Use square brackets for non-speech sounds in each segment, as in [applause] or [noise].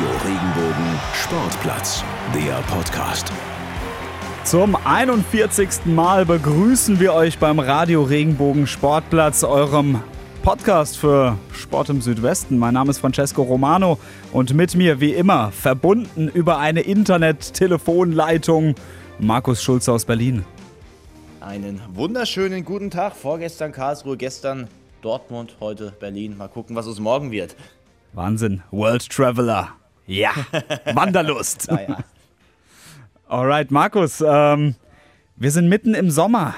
Radio Regenbogen Sportplatz, der Podcast. Zum 41. Mal begrüßen wir euch beim Radio Regenbogen Sportplatz, eurem Podcast für Sport im Südwesten. Mein Name ist Francesco Romano und mit mir wie immer verbunden über eine Internet-Telefonleitung Markus Schulze aus Berlin. Einen wunderschönen guten Tag. Vorgestern Karlsruhe, gestern Dortmund, heute Berlin. Mal gucken, was es morgen wird. Wahnsinn. World Traveler. Ja. Wanderlust. [laughs] Naja. Alright, Markus. Ähm, wir sind mitten im Sommer.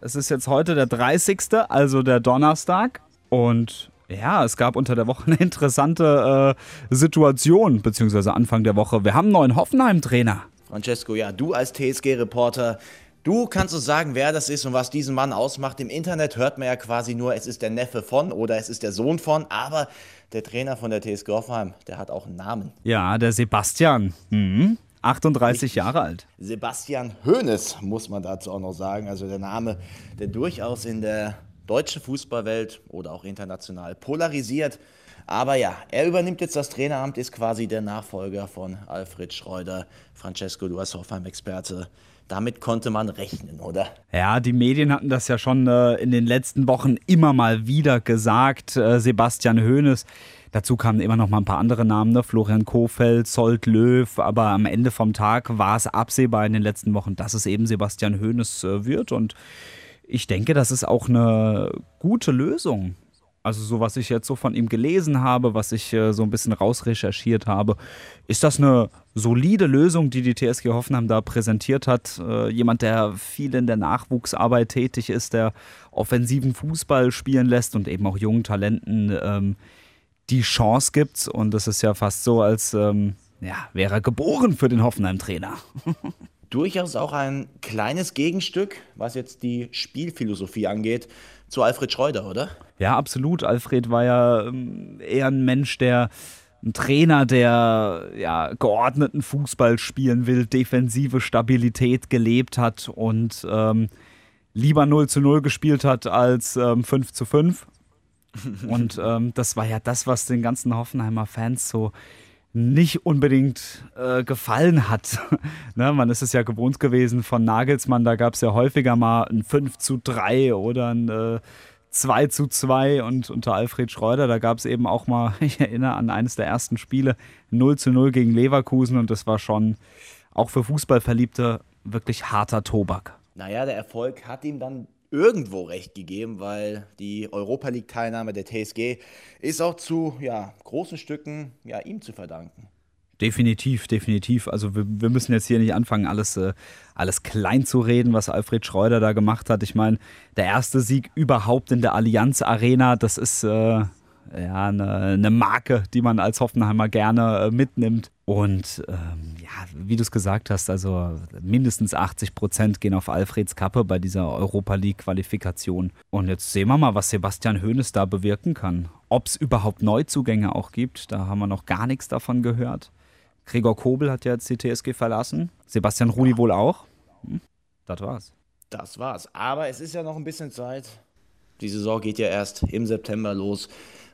Es ist jetzt heute der 30., also der Donnerstag. Und ja, es gab unter der Woche [laughs] eine interessante äh, Situation, beziehungsweise Anfang der Woche. Wir haben einen neuen Hoffenheim-Trainer. Francesco, ja, du als TSG-Reporter, du kannst uns sagen, wer das ist und was diesen Mann ausmacht. Im Internet hört man ja quasi nur, es ist der Neffe von oder es ist der Sohn von, aber der Trainer von der TSG Hoffenheim, der hat auch einen Namen. Ja, der Sebastian. Mhm. 38 Jahre alt. Sebastian Hoeneß, muss man dazu auch noch sagen. Also der Name, der durchaus in der deutschen Fußballwelt oder auch international polarisiert. Aber ja, er übernimmt jetzt das Traineramt, ist quasi der Nachfolger von Alfred Schreuder. Francesco, du als Hoffenheim-Experte. Damit konnte man rechnen, oder? Ja, die Medien hatten das ja schon äh, in den letzten Wochen immer mal wieder gesagt. Äh, Sebastian Hoeneß. Dazu kamen immer noch mal ein paar andere Namen, ne? Florian Kofeld, Sold Löw, aber am Ende vom Tag war es absehbar in den letzten Wochen, dass es eben Sebastian Hoeneß äh, wird und ich denke, das ist auch eine gute Lösung. Also so was ich jetzt so von ihm gelesen habe, was ich äh, so ein bisschen rausrecherchiert habe, ist das eine solide Lösung, die die TSG Hoffenheim da präsentiert hat. Äh, jemand, der viel in der Nachwuchsarbeit tätig ist, der offensiven Fußball spielen lässt und eben auch jungen Talenten ähm, die Chance gibt. Und es ist ja fast so, als ähm, ja, wäre er geboren für den Hoffenheim-Trainer. [laughs] durchaus auch ein kleines Gegenstück, was jetzt die Spielphilosophie angeht, zu Alfred Schreuder, oder? Ja, absolut. Alfred war ja ähm, eher ein Mensch, der ein Trainer, der ja, geordneten Fußball spielen will, defensive Stabilität gelebt hat und ähm, lieber 0 zu 0 gespielt hat als ähm, 5 zu 5. [laughs] Und ähm, das war ja das, was den ganzen Hoffenheimer Fans so nicht unbedingt äh, gefallen hat. [laughs] ne, man ist es ja gewohnt gewesen von Nagelsmann, da gab es ja häufiger mal ein 5 zu 3 oder ein äh, 2 zu 2 und unter Alfred Schreuder, da gab es eben auch mal, [laughs] ich erinnere an eines der ersten Spiele, 0 zu 0 gegen Leverkusen und das war schon auch für Fußballverliebte wirklich harter Tobak. Naja, der Erfolg hat ihm dann irgendwo recht gegeben, weil die Europa League-Teilnahme der TSG ist auch zu ja, großen Stücken ja, ihm zu verdanken. Definitiv, definitiv. Also wir, wir, müssen jetzt hier nicht anfangen, alles, äh, alles klein zu reden, was Alfred Schreuder da gemacht hat. Ich meine, der erste Sieg überhaupt in der Allianz Arena, das ist äh, ja, eine, eine, Marke, die man als Hoffenheimer gerne äh, mitnimmt. Und ähm, ja, wie du es gesagt hast, also mindestens 80 Prozent gehen auf Alfreds Kappe bei dieser Europa League-Qualifikation. Und jetzt sehen wir mal, was Sebastian Hoeneß da bewirken kann. Ob es überhaupt Neuzugänge auch gibt, da haben wir noch gar nichts davon gehört. Gregor Kobel hat ja jetzt die TSG verlassen. Sebastian Rudi wohl auch. Hm, das war's. Das war's. Aber es ist ja noch ein bisschen Zeit. Die Saison geht ja erst im September los.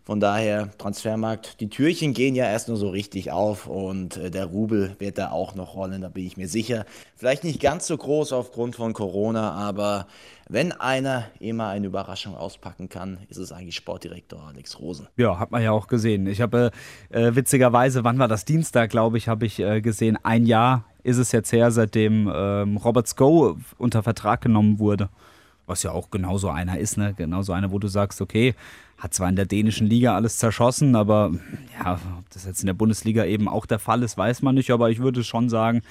Von daher, Transfermarkt, die Türchen gehen ja erst nur so richtig auf und äh, der Rubel wird da auch noch rollen, da bin ich mir sicher. Vielleicht nicht ganz so groß aufgrund von Corona, aber wenn einer immer eine Überraschung auspacken kann, ist es eigentlich Sportdirektor Alex Rosen. Ja, hat man ja auch gesehen. Ich habe äh, witzigerweise, wann war das Dienstag, glaube ich, habe ich äh, gesehen, ein Jahr ist es jetzt her, seitdem ähm, Robert Sko unter Vertrag genommen wurde was ja auch genauso einer ist, ne? Genauso einer, wo du sagst, okay, hat zwar in der dänischen Liga alles zerschossen, aber ja, ob das jetzt in der Bundesliga eben auch der Fall ist, weiß man nicht. Aber ich würde schon sagen,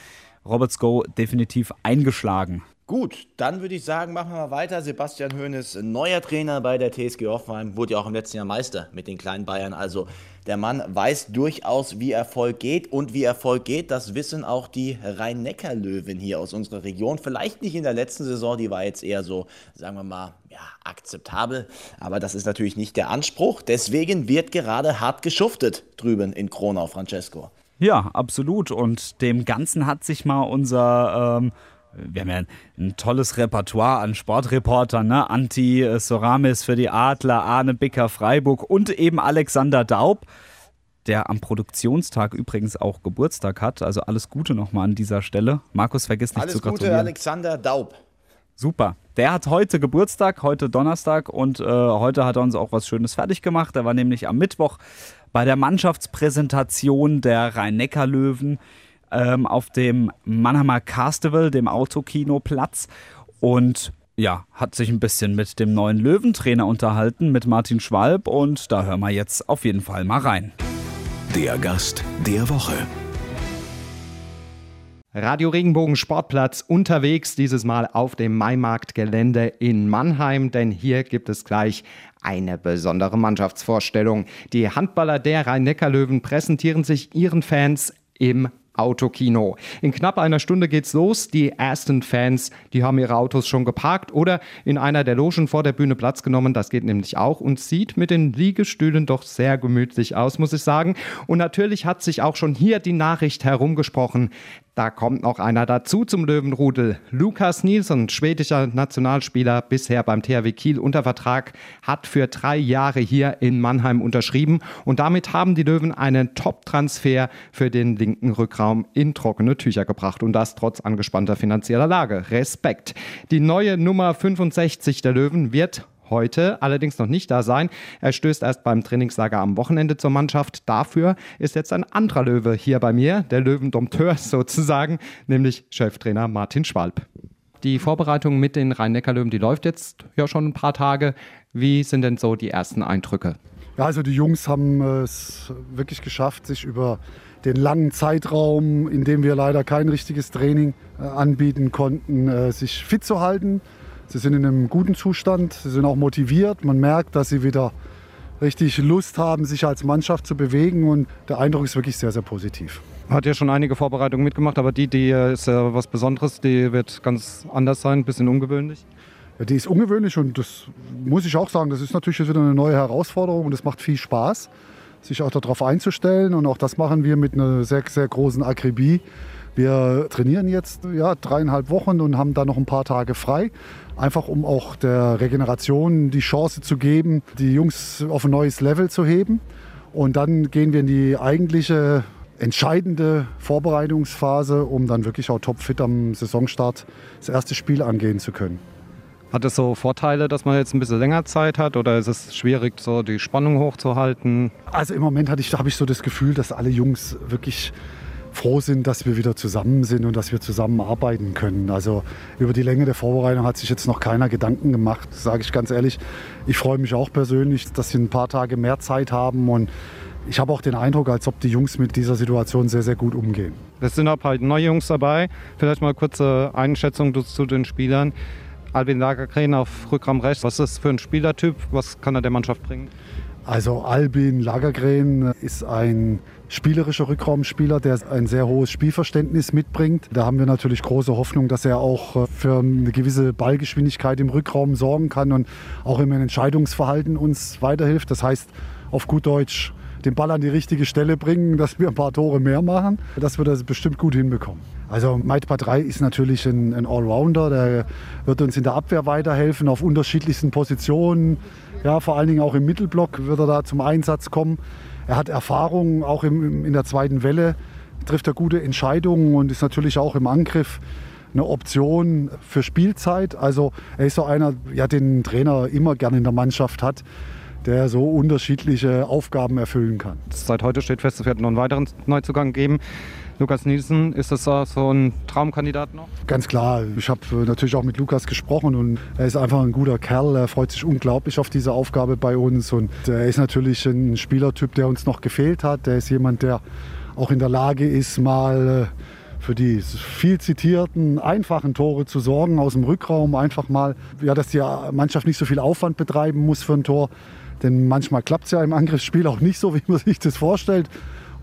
Roberts Go definitiv eingeschlagen. Gut, dann würde ich sagen, machen wir mal weiter. Sebastian Hoeneß, neuer Trainer bei der TSG Hoffenheim, wurde ja auch im letzten Jahr Meister mit den kleinen Bayern. Also der Mann weiß durchaus, wie Erfolg geht. Und wie Erfolg geht, das wissen auch die Rhein-Neckar-Löwen hier aus unserer Region. Vielleicht nicht in der letzten Saison, die war jetzt eher so, sagen wir mal, ja, akzeptabel. Aber das ist natürlich nicht der Anspruch. Deswegen wird gerade hart geschuftet drüben in Kronau, Francesco. Ja, absolut. Und dem Ganzen hat sich mal unser. Ähm wir haben ja ein, tolles Repertoire an Sportreportern, ne? Anti äh, Soramis für die Adler, Arne Bicker Freiburg und eben Alexander Daub. der am Produktionstag übrigens auch Geburtstag hat. Also alles Gute nochmal an dieser Stelle. Markus, vergiss nicht Alles zu Gute, gratulieren. Alexander Daub. Super. Der hat heute Geburtstag, heute Donnerstag und äh, heute hat er uns auch was Schönes fertig gemacht. Er war nämlich am Mittwoch bei der Mannschaftspräsentation der Rhein-Neckar-Löwen ähm, auf dem Mannheimer Castival, dem Autokinoplatz und ja, hat sich ein bisschen mit dem neuen Löwentrainer unterhalten, mit Martin Schwalb und da hören wir jetzt auf jeden Fall mal rein. Der Gast der Woche. Radio Regenbogen Sportplatz unterwegs, dieses Mal auf dem Maimarktgelände in Mannheim, denn hier gibt es gleich eine besondere Mannschaftsvorstellung. Die Handballer der Rhein-Neckar-Löwen präsentieren sich ihren Fans im Autokino. In knapp einer Stunde geht's los. Die ersten Fans, die haben ihre Autos schon geparkt oder in einer der Logen vor der Bühne Platz genommen. Das geht nämlich auch und sieht mit den Liegestühlen doch sehr gemütlich aus, muss ich sagen. Und natürlich hat sich auch schon hier die Nachricht herumgesprochen. Da kommt noch einer dazu zum Löwenrudel. Lukas Nielsen, schwedischer Nationalspieler, bisher beim THW Kiel unter Vertrag, hat für drei Jahre hier in Mannheim unterschrieben. Und damit haben die Löwen einen Top-Transfer für den linken Rückraum in trockene Tücher gebracht. Und das trotz angespannter finanzieller Lage. Respekt. Die neue Nummer 65 der Löwen wird heute allerdings noch nicht da sein. Er stößt erst beim Trainingslager am Wochenende zur Mannschaft. Dafür ist jetzt ein anderer Löwe hier bei mir, der Löwendompteur [laughs] sozusagen, nämlich Cheftrainer Martin Schwalb. Die Vorbereitung mit den Rhein-Neckar-Löwen, die läuft jetzt ja schon ein paar Tage. Wie sind denn so die ersten Eindrücke? Ja, also die Jungs haben es wirklich geschafft, sich über den langen Zeitraum, in dem wir leider kein richtiges Training äh, anbieten konnten, äh, sich fit zu halten. Sie sind in einem guten Zustand, sie sind auch motiviert. Man merkt, dass sie wieder richtig Lust haben, sich als Mannschaft zu bewegen und der Eindruck ist wirklich sehr, sehr positiv. Hat ja schon einige Vorbereitungen mitgemacht, aber die, die äh, ist ja was Besonderes, die wird ganz anders sein, ein bisschen ungewöhnlich. Ja, die ist ungewöhnlich und das muss ich auch sagen, das ist natürlich jetzt wieder eine neue Herausforderung und es macht viel Spaß, sich auch darauf einzustellen und auch das machen wir mit einer sehr, sehr großen Akribie. Wir trainieren jetzt ja, dreieinhalb Wochen und haben dann noch ein paar Tage frei. Einfach um auch der Regeneration die Chance zu geben, die Jungs auf ein neues Level zu heben. Und dann gehen wir in die eigentliche entscheidende Vorbereitungsphase, um dann wirklich auch topfit am Saisonstart das erste Spiel angehen zu können. Hat es so Vorteile, dass man jetzt ein bisschen länger Zeit hat oder ist es schwierig, so die Spannung hochzuhalten? Also im Moment habe ich so das Gefühl, dass alle Jungs wirklich froh sind, dass wir wieder zusammen sind und dass wir zusammen arbeiten können. Also über die Länge der Vorbereitung hat sich jetzt noch keiner Gedanken gemacht, sage ich ganz ehrlich. Ich freue mich auch persönlich, dass sie ein paar Tage mehr Zeit haben und ich habe auch den Eindruck, als ob die Jungs mit dieser Situation sehr, sehr gut umgehen. Es sind auch halt neue Jungs dabei. Vielleicht mal kurze Einschätzung zu den Spielern. Albin Lagergren auf Rückraum rechts. Was ist das für ein Spielertyp? Was kann er der Mannschaft bringen? Also Albin Lagergren ist ein spielerischer Rückraumspieler, der ein sehr hohes Spielverständnis mitbringt. Da haben wir natürlich große Hoffnung, dass er auch für eine gewisse Ballgeschwindigkeit im Rückraum sorgen kann und auch im Entscheidungsverhalten uns weiterhilft. Das heißt auf gut Deutsch den Ball an die richtige Stelle bringen, [laughs] dass wir ein paar Tore mehr machen, dass wir das bestimmt gut hinbekommen. Also Maitpa 3 ist natürlich ein Allrounder, der wird uns in der Abwehr weiterhelfen auf unterschiedlichsten Positionen. Ja, vor allen Dingen auch im Mittelblock wird er da zum Einsatz kommen. Er hat Erfahrung auch im, in der zweiten Welle, trifft er gute Entscheidungen und ist natürlich auch im Angriff eine Option für Spielzeit. Also er ist so einer, ja, den ein Trainer immer gerne in der Mannschaft hat, der so unterschiedliche Aufgaben erfüllen kann. Seit heute steht fest, es wird noch einen weiteren Neuzugang geben. Lukas Nielsen, ist das so ein Traumkandidat noch? Ganz klar. Ich habe natürlich auch mit Lukas gesprochen und er ist einfach ein guter Kerl. Er freut sich unglaublich auf diese Aufgabe bei uns und er ist natürlich ein Spielertyp, der uns noch gefehlt hat. Er ist jemand, der auch in der Lage ist, mal äh, für die viel zitierten, einfachen Tore zu sorgen aus dem Rückraum. Einfach mal, ja, dass die Mannschaft nicht so viel Aufwand betreiben muss für ein Tor. Denn manchmal klappt es ja im Angriffsspiel auch nicht so, [laughs] wie man sich das vorstellt.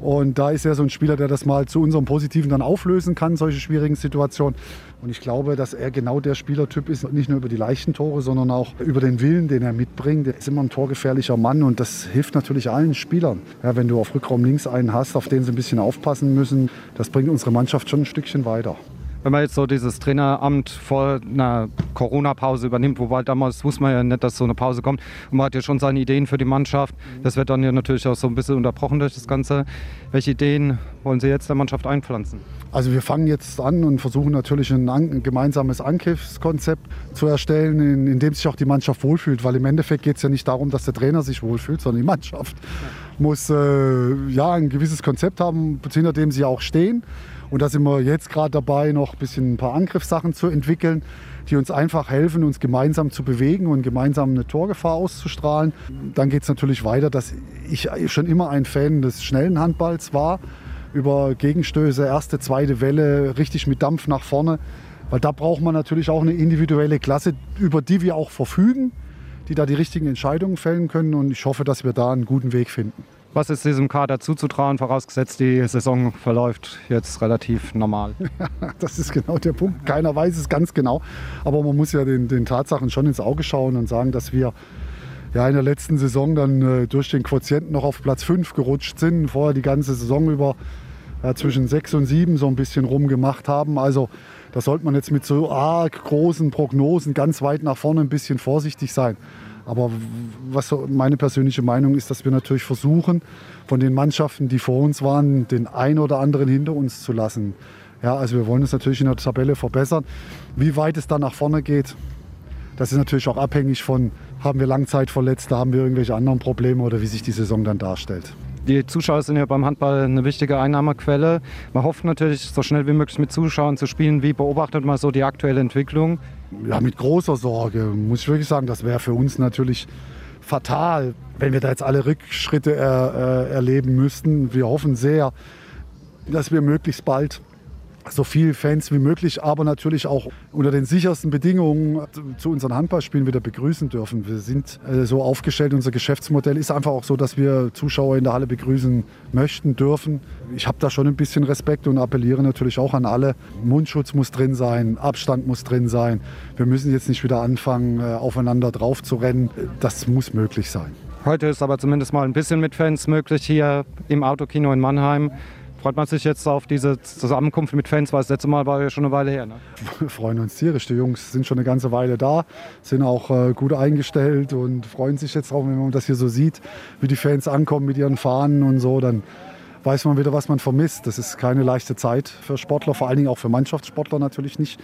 Und da ist er so ein Spieler, der das mal zu unserem Positiven dann auflösen kann, solche schwierigen Situationen. Und ich glaube, dass er genau der Spielertyp ist, nicht nur über die leichten Tore, sondern auch über den Willen, den er mitbringt. Er ist immer ein torgefährlicher Mann und das hilft natürlich allen Spielern. Ja, wenn du auf Rückraum links einen hast, auf den sie ein bisschen aufpassen müssen, das bringt unsere Mannschaft schon ein Stückchen weiter. Wenn man jetzt so dieses Traineramt vor einer Corona-Pause übernimmt, wobei damals wusste man ja nicht, dass so eine Pause kommt. Und man hat ja schon seine Ideen für die Mannschaft. Das wird dann ja natürlich auch so ein bisschen unterbrochen durch das Ganze. Welche Ideen wollen Sie jetzt der Mannschaft einpflanzen? Also wir fangen jetzt an und versuchen natürlich ein, ein gemeinsames Angriffskonzept zu erstellen, in, in, dem sich auch die Mannschaft wohlfühlt. Weil im Endeffekt geht es ja nicht darum, dass der Trainer sich wohlfühlt, sondern die Mannschaft ja. muss äh, ja ein gewisses Konzept haben, hinter dem sie auch stehen. Und da sind wir jetzt gerade dabei, noch ein bisschen ein paar Angriffssachen zu entwickeln, die uns einfach helfen, uns gemeinsam zu bewegen und gemeinsam eine Torgefahr auszustrahlen. Dann geht es natürlich weiter, dass ich schon immer ein Fan des schnellen Handballs war. Über Gegenstöße, erste, zweite Welle, richtig mit Dampf nach vorne. Weil da braucht man natürlich auch eine individuelle Klasse, über die wir auch verfügen, die da die richtigen Entscheidungen fällen können. Und ich hoffe, dass wir da einen guten Weg finden. Was ist diesem Kader zuzutrauen, vorausgesetzt die Saison verläuft jetzt relativ normal? [laughs] das ist genau der Punkt. Keiner weiß es ganz genau. Aber man muss ja den, den Tatsachen schon ins Auge schauen und sagen, dass wir ja, in der letzten Saison dann äh, durch den Quotienten noch auf Platz 5 gerutscht sind. Vorher die ganze Saison über ja, zwischen 6 und 7 so ein bisschen rumgemacht haben. Also da sollte man jetzt mit so arg großen Prognosen ganz weit nach vorne ein bisschen vorsichtig sein. Aber was meine persönliche Meinung ist, dass wir natürlich versuchen, von den Mannschaften, die vor uns waren, den einen oder anderen hinter uns zu lassen. Ja, also wir wollen uns natürlich in der Tabelle verbessern. Wie weit es dann nach vorne geht, das ist natürlich auch abhängig von, haben wir Langzeitverletzte, haben wir irgendwelche anderen Probleme oder wie sich die Saison dann darstellt. Die Zuschauer sind ja beim Handball eine wichtige Einnahmequelle. Man hofft natürlich, so schnell wie möglich mit Zuschauern zu spielen. Wie beobachtet man so die aktuelle Entwicklung? Ja, mit großer Sorge, muss ich wirklich sagen. Das wäre für uns natürlich fatal, wenn wir da jetzt alle Rückschritte äh, erleben müssten. Wir hoffen sehr, dass wir möglichst bald so viele Fans wie möglich, aber natürlich auch unter den sichersten Bedingungen zu unseren Handballspielen wieder begrüßen dürfen. Wir sind äh, so aufgestellt, unser Geschäftsmodell ist einfach auch so, dass wir Zuschauer in der Halle begrüßen möchten, dürfen. Ich habe da schon ein bisschen Respekt und appelliere natürlich auch an alle. Mundschutz muss drin sein, Abstand muss drin sein. Wir müssen jetzt nicht wieder anfangen, äh, aufeinander drauf zu rennen. Das muss möglich sein. Heute ist aber zumindest mal ein bisschen mit Fans möglich hier im Autokino in Mannheim. Freut man sich jetzt auf diese Zusammenkunft mit Fans, weil das letzte Mal war ja schon eine Weile her. Ne? Wir freuen uns tierisch. Die Jungs sind schon eine ganze Weile da, sind auch äh, gut eingestellt und freuen sich jetzt drauf, wenn man das hier so sieht, wie die Fans ankommen mit ihren Fahnen und so. Dann weiß man wieder, was man vermisst. Das ist keine leichte Zeit für Sportler, vor allen Dingen auch für Mannschaftssportler natürlich nicht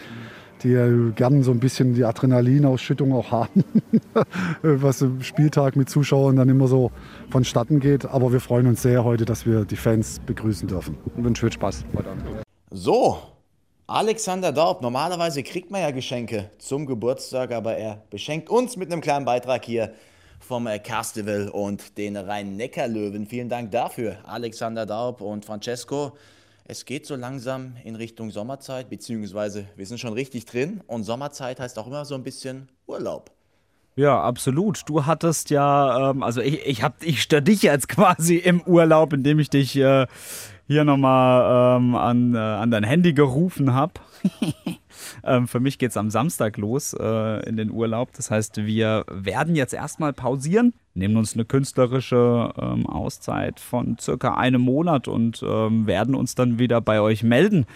die gerne so ein bisschen die Adrenalinausschüttung auch haben, [laughs] was im Spieltag mit Zuschauern dann immer so vonstatten geht. Aber wir freuen uns sehr heute, dass wir die Fans begrüßen dürfen. Und wünschen viel Spaß heute Abend. So, Alexander Daub, normalerweise kriegt man ja Geschenke zum Geburtstag, aber er beschenkt uns mit einem kleinen Beitrag hier vom Castival und den Rhein-Neckar-Löwen. Vielen Dank dafür, Alexander Daub und Francesco. Es geht so langsam in Richtung Sommerzeit, beziehungsweise wir sind schon richtig drin und Sommerzeit heißt auch immer so ein bisschen Urlaub. Ja, absolut. Du hattest ja, ähm, also ich, ich, hab, ich störe dich jetzt [laughs] quasi im Urlaub, indem ich dich äh, hier nochmal ähm, an, äh, an dein Handy gerufen habe. [laughs] ähm, für mich geht es am Samstag los äh, in den Urlaub. Das heißt, wir werden jetzt erstmal pausieren, nehmen uns eine künstlerische ähm, Auszeit von circa einem Monat und ähm, werden uns dann wieder bei euch melden,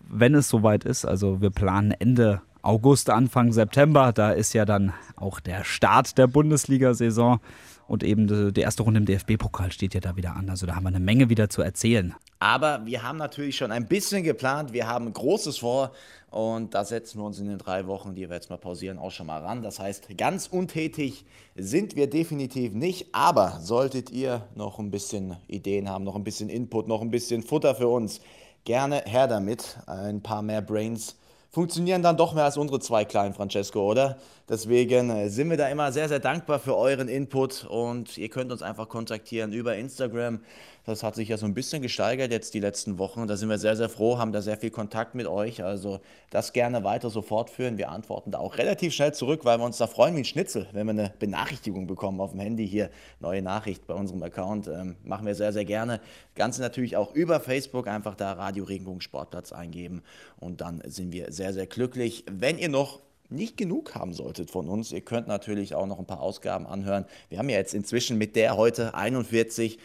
wenn es soweit ist. Also wir planen Ende August, Anfang September. Da ist ja dann auch der Start der Bundesliga-Saison. Und eben die erste Runde im DFB-Pokal steht ja da wieder an. Also da haben wir eine Menge wieder zu erzählen. Aber wir haben natürlich schon ein bisschen geplant. Wir haben Großes vor. Und da setzen wir uns in den drei Wochen, die wir jetzt mal pausieren, auch schon mal ran. Das heißt, ganz untätig sind wir definitiv nicht. Aber solltet ihr noch ein bisschen Ideen haben, noch ein bisschen Input, noch ein bisschen Futter für uns, gerne her damit. Ein paar mehr Brains funktionieren dann doch mehr als unsere zwei kleinen Francesco, oder? Deswegen äh, sind wir da immer sehr, sehr dankbar für euren Input und ihr könnt uns einfach kontaktieren über Instagram. Das hat sich ja so ein bisschen gesteigert jetzt die letzten Wochen. Da sind wir sehr, sehr froh, haben da sehr viel Kontakt mit euch. Also das gerne weiter so fortführen. Wir antworten da auch relativ schnell zurück, weil wir uns da freuen wie ein Schnitzel, wenn wir eine Benachrichtigung bekommen auf dem Handy hier. Neue Nachricht bei unserem Account. Ähm, machen wir sehr, sehr gerne. Ganze natürlich auch über Facebook. Einfach da Radio Regenbogen Sportplatz eingeben. Und dann sind wir sehr, sehr glücklich. Wenn ihr noch nicht genug haben solltet von uns. Ihr könnt natürlich auch noch ein paar Ausgaben anhören. Wir haben ja jetzt inzwischen mit der heute 41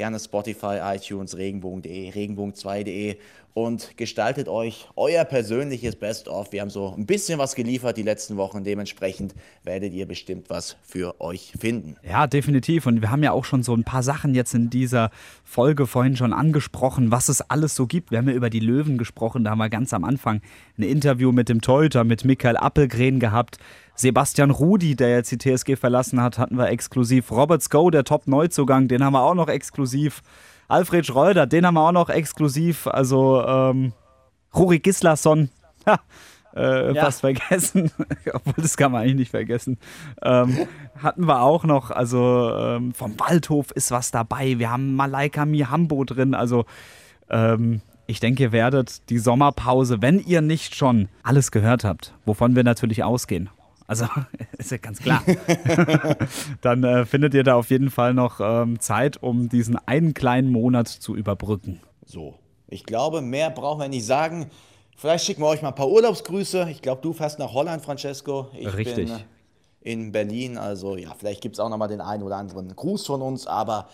gerne Spotify, iTunes, regenbogen.de, regenbogen2.de und gestaltet euch euer persönliches Best-of. Wir haben so ein bisschen was geliefert die letzten Wochen. Dementsprechend werdet ihr bestimmt was für euch finden. Ja, definitiv. Und wir haben ja auch schon so ein paar Sachen jetzt in dieser Folge vorhin schon angesprochen, was es alles so gibt. Wir haben ja über die Löwen gesprochen. Da haben wir ganz am Anfang ein Interview mit dem Teuter, mit Michael Appelgren gehabt. Sebastian Rudi, der jetzt die TSG verlassen hat, hatten wir exklusiv. Robert Sko, der Top-Neuzugang, den haben wir auch noch exklusiv. Alfred Schreuder, den haben wir auch noch exklusiv. Also ähm, Ruri Gislason, [laughs] ha, äh, ja. fast vergessen. [laughs] Obwohl, das kann man eigentlich nicht vergessen. Ähm, hatten wir auch noch, also ähm, vom Waldhof ist was dabei. Wir haben Malaika Mihambo drin. Also ähm, ich denke, ihr werdet die Sommerpause, wenn ihr nicht schon alles gehört habt, wovon wir natürlich ausgehen, also [laughs] ist ja ganz klar. [laughs] Dann äh, findet ihr da auf jeden Fall noch ähm, Zeit, um diesen einen kleinen Monat zu überbrücken. So, ich glaube, mehr brauchen wir nicht sagen. Vielleicht schicken wir euch mal ein paar Urlaubsgrüße. Ich glaube, du fährst nach Holland, Francesco. Ich Richtig. bin in Berlin. Also ja, vielleicht gibt es auch noch mal den einen oder anderen Gruß von uns. Aber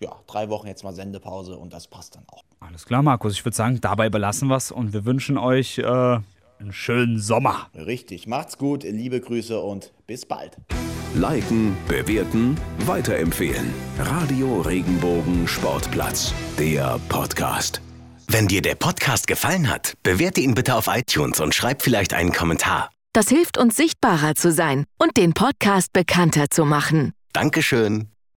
ja, drei Wochen jetzt mal Sendepause und das passt dann auch. Alles klar, Markus. Ich würde sagen, dabei belassen wir es und wir wünschen euch äh, einen schönen Sommer. Richtig, macht's gut, liebe Grüße und bis bald. Liken, bewerten, weiterempfehlen. Radio Regenbogen Sportplatz, der Podcast. Wenn dir der Podcast gefallen hat, bewerte ihn bitte auf iTunes und schreib vielleicht einen Kommentar. Das hilft uns sichtbarer zu sein und den Podcast bekannter zu machen. Dankeschön.